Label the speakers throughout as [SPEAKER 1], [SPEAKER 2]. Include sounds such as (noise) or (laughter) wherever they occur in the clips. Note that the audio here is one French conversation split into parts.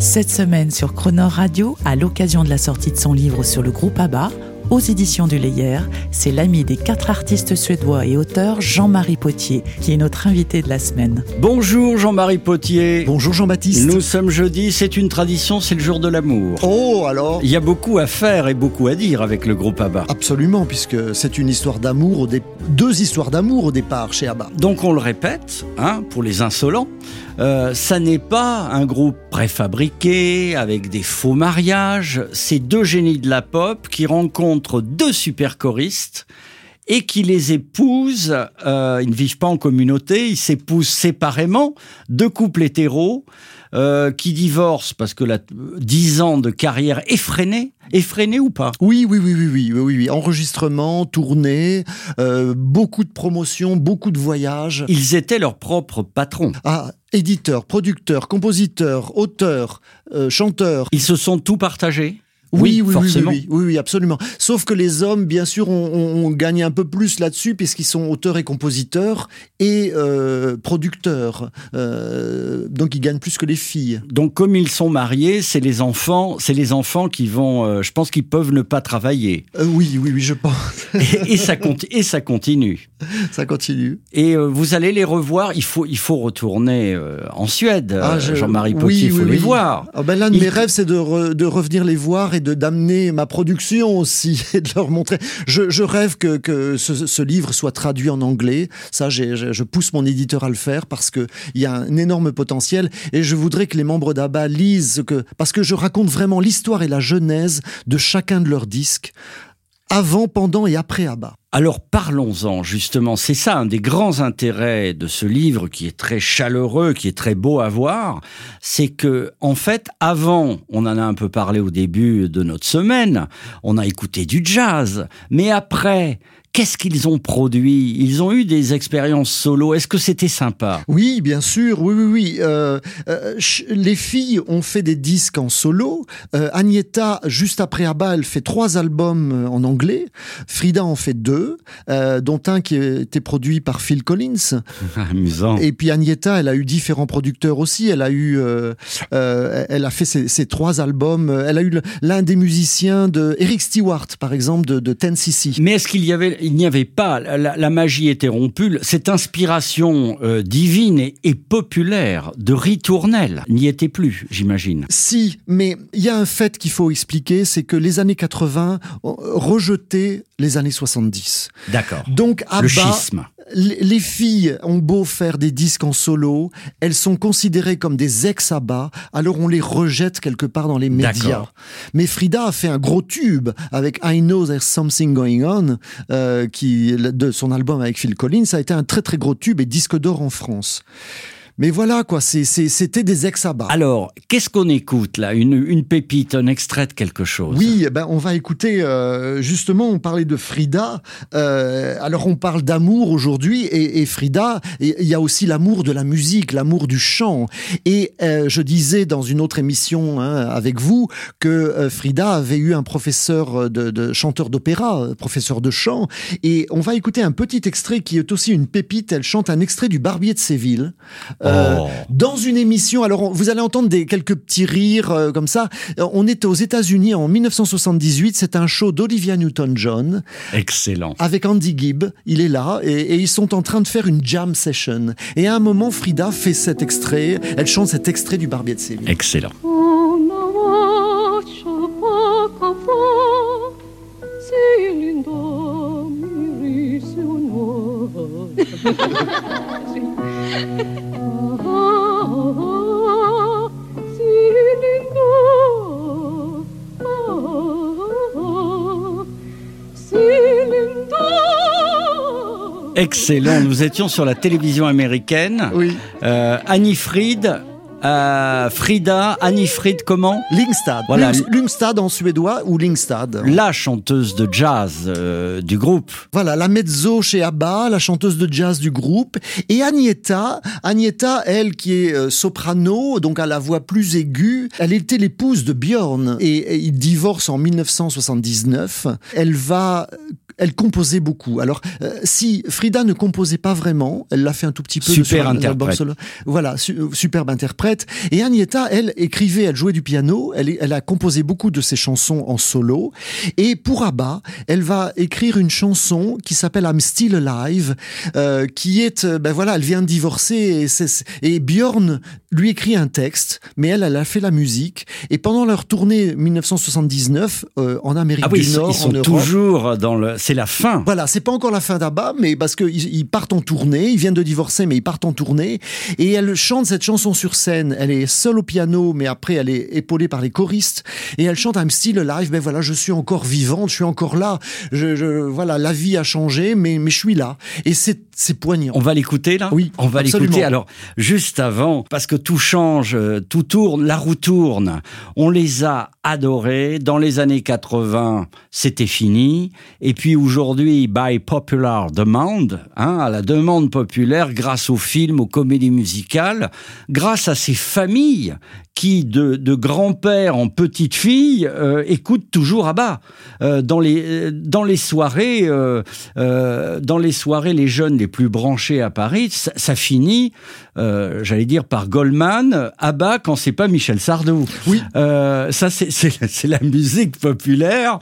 [SPEAKER 1] Cette semaine sur Croner Radio, à l'occasion de la sortie de son livre sur le groupe ABBA, aux éditions du Layer, c'est l'ami des quatre artistes suédois et auteurs Jean-Marie Potier qui est notre invité de la semaine.
[SPEAKER 2] Bonjour Jean-Marie Potier.
[SPEAKER 3] Bonjour Jean-Baptiste.
[SPEAKER 2] Nous sommes jeudi, c'est une tradition, c'est le jour de l'amour.
[SPEAKER 3] Oh alors
[SPEAKER 2] Il y a beaucoup à faire et beaucoup à dire avec le groupe ABBA.
[SPEAKER 3] Absolument, puisque c'est une histoire d'amour, dé- deux histoires d'amour au départ chez ABBA.
[SPEAKER 2] Donc on le répète, hein, pour les insolents, euh, ça n'est pas un groupe préfabriqué avec des faux mariages, c'est deux génies de la pop qui rencontrent deux super choristes et qui les épousent, euh, ils ne vivent pas en communauté, ils s'épousent séparément, deux couples hétéros euh, qui divorcent parce que la dix ans de carrière effrénée, effrénée ou pas?
[SPEAKER 3] Oui, oui, oui, oui, oui, oui, oui, oui. Enregistrement, tournée, euh, beaucoup de promotions, beaucoup de voyages.
[SPEAKER 2] Ils étaient leurs propres patrons.
[SPEAKER 3] Ah, éditeur, producteur, compositeur, auteur, euh, chanteur.
[SPEAKER 2] Ils se sont tout partagés?
[SPEAKER 3] Oui, oui, oui,
[SPEAKER 2] forcément.
[SPEAKER 3] oui, oui, oui, oui, absolument. Sauf que les hommes, bien sûr, ont, ont- ont gagné un peu plus là-dessus puisqu'ils sont auteurs et compositeurs et euh, producteurs. Euh, donc ils gagnent plus que les filles.
[SPEAKER 2] Donc comme ils sont mariés, c'est les enfants, c'est les enfants qui vont, euh, je pense qu'ils peuvent ne pas travailler.
[SPEAKER 3] Oui, oui, oui, je pense.
[SPEAKER 2] Et, et ça et ça continue. (laughs)
[SPEAKER 3] Ça continue.
[SPEAKER 2] Et vous allez les revoir. Il faut, il faut retourner en Suède.
[SPEAKER 3] Ah, je-
[SPEAKER 2] Jean-Marie
[SPEAKER 3] oui,
[SPEAKER 2] Potier, il faut les voir.
[SPEAKER 3] Ah ben L'un de
[SPEAKER 2] Il-
[SPEAKER 3] mes rêves, c'est de, re- de revenir les voir et de d'amener ma production aussi (laughs) et de leur montrer. Je, rêve que, que ce, livre soit traduit en anglais. Ça, je, pousse mon éditeur à le faire parce que il y a un énorme potentiel et je voudrais que les membres d'ABBA lisent que parce que je raconte vraiment l'histoire et la genèse de chacun de leurs disques avant, pendant et après ABBA.
[SPEAKER 2] Alors parlons-en justement. C'est ça un des grands intérêts de ce livre qui est très chaleureux, qui est très beau à voir, c'est que en fait avant, on en a un peu parlé au début de notre semaine, on a écouté du jazz, mais après, qu'est-ce qu'ils ont produit? Ils ont eu des expériences solo. Est-ce que c'était sympa?
[SPEAKER 3] Oui, bien sûr, oui, oui, oui. Euh, euh, les filles ont fait des disques en solo. Euh, Agneta, juste après ABBA, elle fait trois albums euh, en anglais. Frida en fait deux, dont un qui a été produit par Phil Collins. (laughs)
[SPEAKER 2] Amusant.
[SPEAKER 3] Et puis Agneta, elle a eu différents producteurs aussi. Elle a eu, elle a fait ses, ses trois albums. Elle a eu l'un des musiciens de Eric Stewart, par exemple, de, de 10cc.
[SPEAKER 2] Mais est-ce qu'il y avait, il n'y avait pas, la, la magie était rompue, cette inspiration euh, divine et, et populaire de ritournelle n'y était plus, j'imagine.
[SPEAKER 3] Si, mais il y a un fait qu'il faut expliquer, c'est que les années 80 ont rejeté les années 70.
[SPEAKER 2] D'accord.
[SPEAKER 3] Donc à
[SPEAKER 2] Le
[SPEAKER 3] bas,
[SPEAKER 2] schisme.
[SPEAKER 3] Les les filles ont beau faire des disques en solo, elles sont considérées comme des ex-abats, alors on les rejette quelque part dans les médias. Mais Frida a fait un gros tube avec I Know There's Something Going On, euh, qui de son album avec Phil Collins, ça a été un très très gros tube et disque d'or en France. Mais voilà quoi, c'était des ex-abats.
[SPEAKER 2] Alors, qu'est-ce qu'on écoute là? Une, une pépite, un extrait de quelque chose?
[SPEAKER 3] Oui, eh ben on va écouter. euh, justement, on parlait de Frida. euh, alors on parle d'amour aujourd'hui et, et Frida. Il y a aussi l'amour de la musique, l'amour du chant. Et euh, je disais dans une autre émission hein, avec vous que euh, Frida avait eu un professeur de, de chanteur d'opéra, euh, professeur de chant. Et on va écouter un petit extrait qui est aussi une pépite. Elle chante un extrait du Barbier de Séville. Euh,
[SPEAKER 2] Oh.
[SPEAKER 3] dans une émission. Alors, on- vous allez entendre des quelques petits rires euh, comme ça. Euh, On était aux États-Unis en 1978. C'est un show d'Olivia Newton-John
[SPEAKER 2] Excellent.
[SPEAKER 3] avec Andy Gibb. Il est là et, et ils sont en train de faire une jam session. Et à un moment, Frida fait cet extrait. Elle chante cet extrait du Barbier de Séville.
[SPEAKER 2] Excellent. (laughs) Excellent. Nous étions sur la télévision américaine.
[SPEAKER 3] Oui.
[SPEAKER 2] Euh, Annie Fried euh, Frida, Annie Frid, comment?
[SPEAKER 3] Lingstad.
[SPEAKER 2] Voilà.
[SPEAKER 3] Lings- Lungstad en suédois ou Lingstad?
[SPEAKER 2] La chanteuse de jazz euh, du groupe.
[SPEAKER 3] Voilà, la mezzo chez ABBA, la chanteuse de jazz du groupe, et Agneta, Agneta, elle qui est soprano, donc à la voix plus aiguë, elle était l'épouse de Björn, et, et ils divorcent en 1979. Elle va elle composait beaucoup. Alors, euh, si Frida ne composait pas vraiment, elle l'a fait un tout petit peu.
[SPEAKER 2] Super interprète.
[SPEAKER 3] Voilà, su- euh, superbe interprète. Et Agneta, elle écrivait, elle jouait du piano, elle, elle a composé beaucoup de ses chansons en solo. Et pour ABBA, elle va écrire une chanson qui s'appelle I'm Still Alive, euh, qui est, euh, ben voilà, elle vient de divorcer et, et Björn lui écrit un texte, mais elle, elle a fait la musique. Et pendant leur tournée 1979 euh, en Amérique
[SPEAKER 2] Ah oui,
[SPEAKER 3] du Nord,
[SPEAKER 2] ils sont
[SPEAKER 3] en Europe,
[SPEAKER 2] toujours dans le. C'est la fin.
[SPEAKER 3] voilà, c'est pas encore la fin d'Abba, mais parce qu'ils ils partent en tournée, ils viennent de divorcer, mais ils partent en tournée, et elle chante cette chanson sur scène. Elle est seule au piano, mais après elle est épaulée par les choristes, et elle chante I'm still alive. Ben voilà, je suis encore vivante, je suis encore là. Je, je- voilà, la vie a changé, mais mais je suis là, et c'est c'est poignant.
[SPEAKER 2] On va l'écouter là
[SPEAKER 3] Oui,
[SPEAKER 2] On va l'écouter. Alors, juste avant, parce que tout change, euh, tout tourne, la roue tourne. On les a adorés. Dans les années 80, c'était fini. Et puis aujourd'hui, by popular demand, hein, à la demande populaire, grâce aux films, aux comédies musicales, grâce à ces familles qui, de, de grand-père en petite fille, euh, écoutent toujours à bas. Euh, dans les euh, dans les soirées, euh, euh, dans les soirées, les jeunes les plus branchés à Paris, ça, ça finit, j'allais dire par Goldman, à bas quand c'est pas Michel Sardou.
[SPEAKER 3] Oui.
[SPEAKER 2] Ça c'est la musique populaire,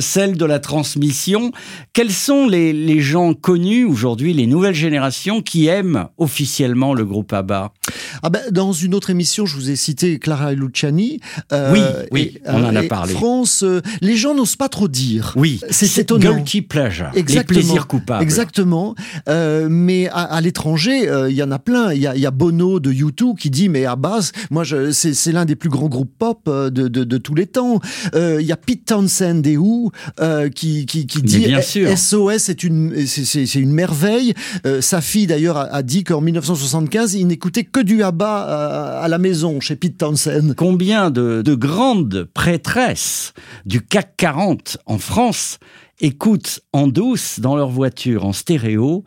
[SPEAKER 2] celle de la transmission. Quels sont les les gens connus aujourd'hui, les nouvelles générations qui aiment officiellement le groupe ABBA
[SPEAKER 3] Ah ben, dans une autre émission, je vous ai cité Clara Luciani. euh,
[SPEAKER 2] Oui, oui,
[SPEAKER 3] et,
[SPEAKER 2] on en a
[SPEAKER 3] et
[SPEAKER 2] parlé.
[SPEAKER 3] France, euh, les gens n'osent pas trop dire.
[SPEAKER 2] Oui,
[SPEAKER 3] c'est étonnant.
[SPEAKER 2] Guilty pleasure,
[SPEAKER 3] Exactement.
[SPEAKER 2] les plaisirs coupables.
[SPEAKER 3] Exactement. Euh, mais à, à l'étranger, euh, il y en a plein. Il y a, il y a Bono de U2 qui dit, mais à base, moi, c'est l'un des plus grands groupes pop euh, de, de, de tous les temps. Euh, Il y a Pete Townsend des Who euh, qui, qui, qui
[SPEAKER 2] Mais
[SPEAKER 3] dit
[SPEAKER 2] bien sûr.
[SPEAKER 3] SOS est une, c'est- c'est une merveille. Euh, sa fille, d'ailleurs, a, a dit qu'en 1975, il n'écoutait que du ABBA euh, à la maison chez Pete
[SPEAKER 2] Combien de grandes prêtresses du CAC 40 en France écoutent en douce dans leur voiture en stéréo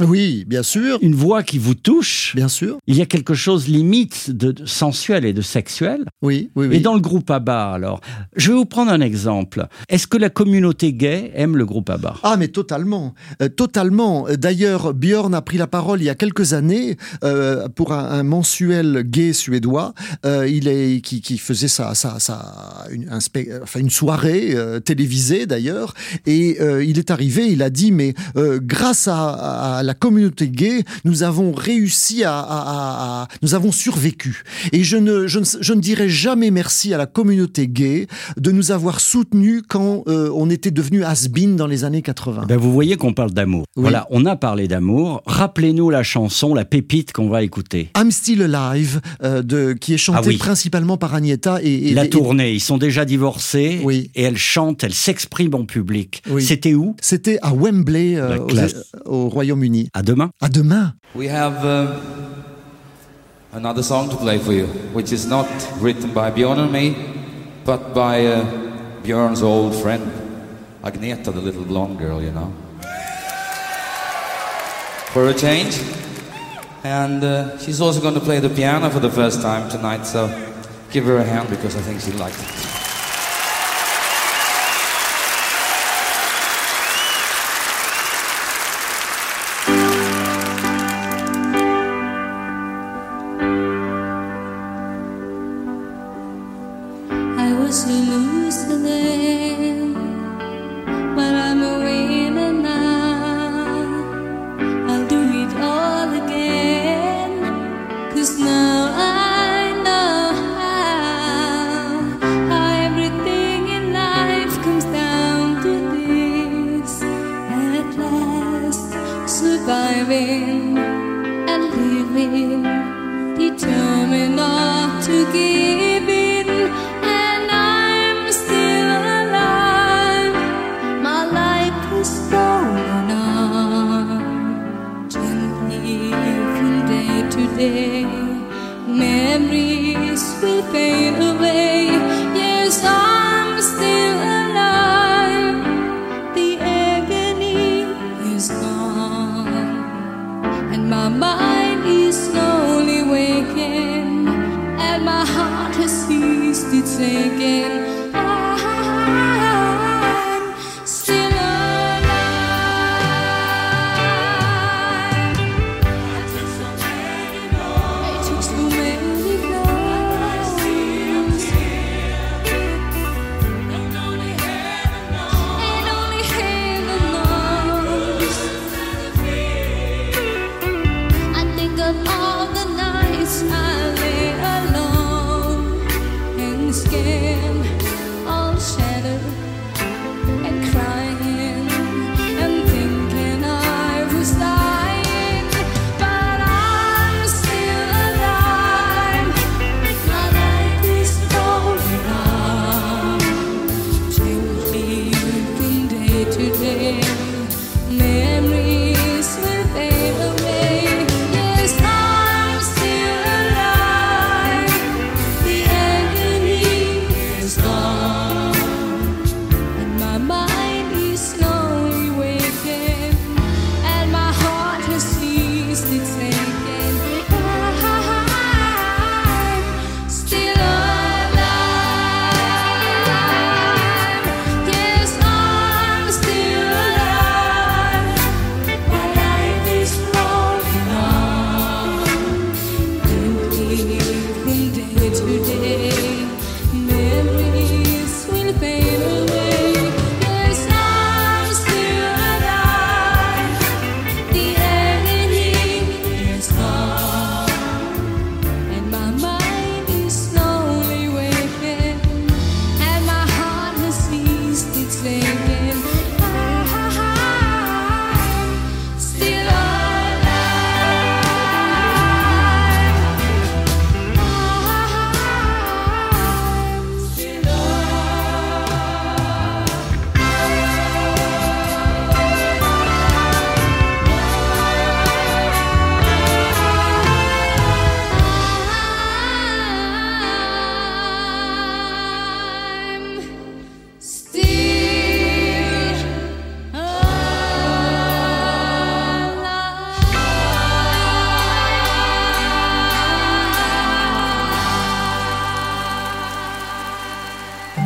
[SPEAKER 3] Oui, bien sûr.
[SPEAKER 2] Une voix qui vous touche.
[SPEAKER 3] Bien sûr.
[SPEAKER 2] Il y a quelque chose limite de sensuel et de sexuel.
[SPEAKER 3] Oui, oui, oui.
[SPEAKER 2] Et dans le groupe ABBA, alors, je vais vous prendre un exemple. Est-ce que la communauté gay aime le groupe ABBA?
[SPEAKER 3] Ah mais totalement, Euh, totalement. D'ailleurs, Björn a pris la parole il y a quelques années euh, pour un, un mensuel gay suédois. Euh, il est qui, qui faisait sa, sa, sa une, un spec- enfin, une soirée télévisée d'ailleurs, et il est arrivé. Il a dit mais grâce à, à la communauté gay, nous avons réussi à, à- à- à- nous avons survécu. Et je ne, je ne je ne dirai jamais merci à la communauté gay de nous avoir soutenus quand euh, on était devenu has-been dans les années 80.
[SPEAKER 2] ben, Vous voyez qu'on parle d'amour.
[SPEAKER 3] Oui.
[SPEAKER 2] Voilà, on a parlé d'amour. Rappelez-nous la chanson, la pépite qu'on va écouter.
[SPEAKER 3] I'm Still Alive, euh, de, qui est chantée
[SPEAKER 2] Ah oui.
[SPEAKER 3] principalement par Agneta et, et-
[SPEAKER 2] la
[SPEAKER 3] et-
[SPEAKER 2] tournée, ils sont déjà divorcés
[SPEAKER 3] Oui.
[SPEAKER 2] et elle chante, elle s'exprime en public.
[SPEAKER 3] Oui.
[SPEAKER 2] C'était où?
[SPEAKER 3] C'était à Wembley, euh, aux- au, Royaume-Uni.
[SPEAKER 2] À demain.
[SPEAKER 3] À demain.
[SPEAKER 4] We have uh, another song to play for you, which is not written by Björn and me, but by uh, Björn's old friend, Agneta, the little blonde girl, you know. For a change. And uh, she's also going to play the piano for the first time tonight, so give her a hand because I think she'll like it.
[SPEAKER 5] thinking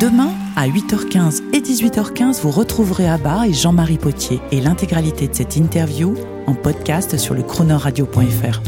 [SPEAKER 1] Demain, à 8h15 et 18h15, vous retrouverez Abba et Jean-Marie Potier et l'intégralité de cette interview en podcast sur le chronoradio.fr.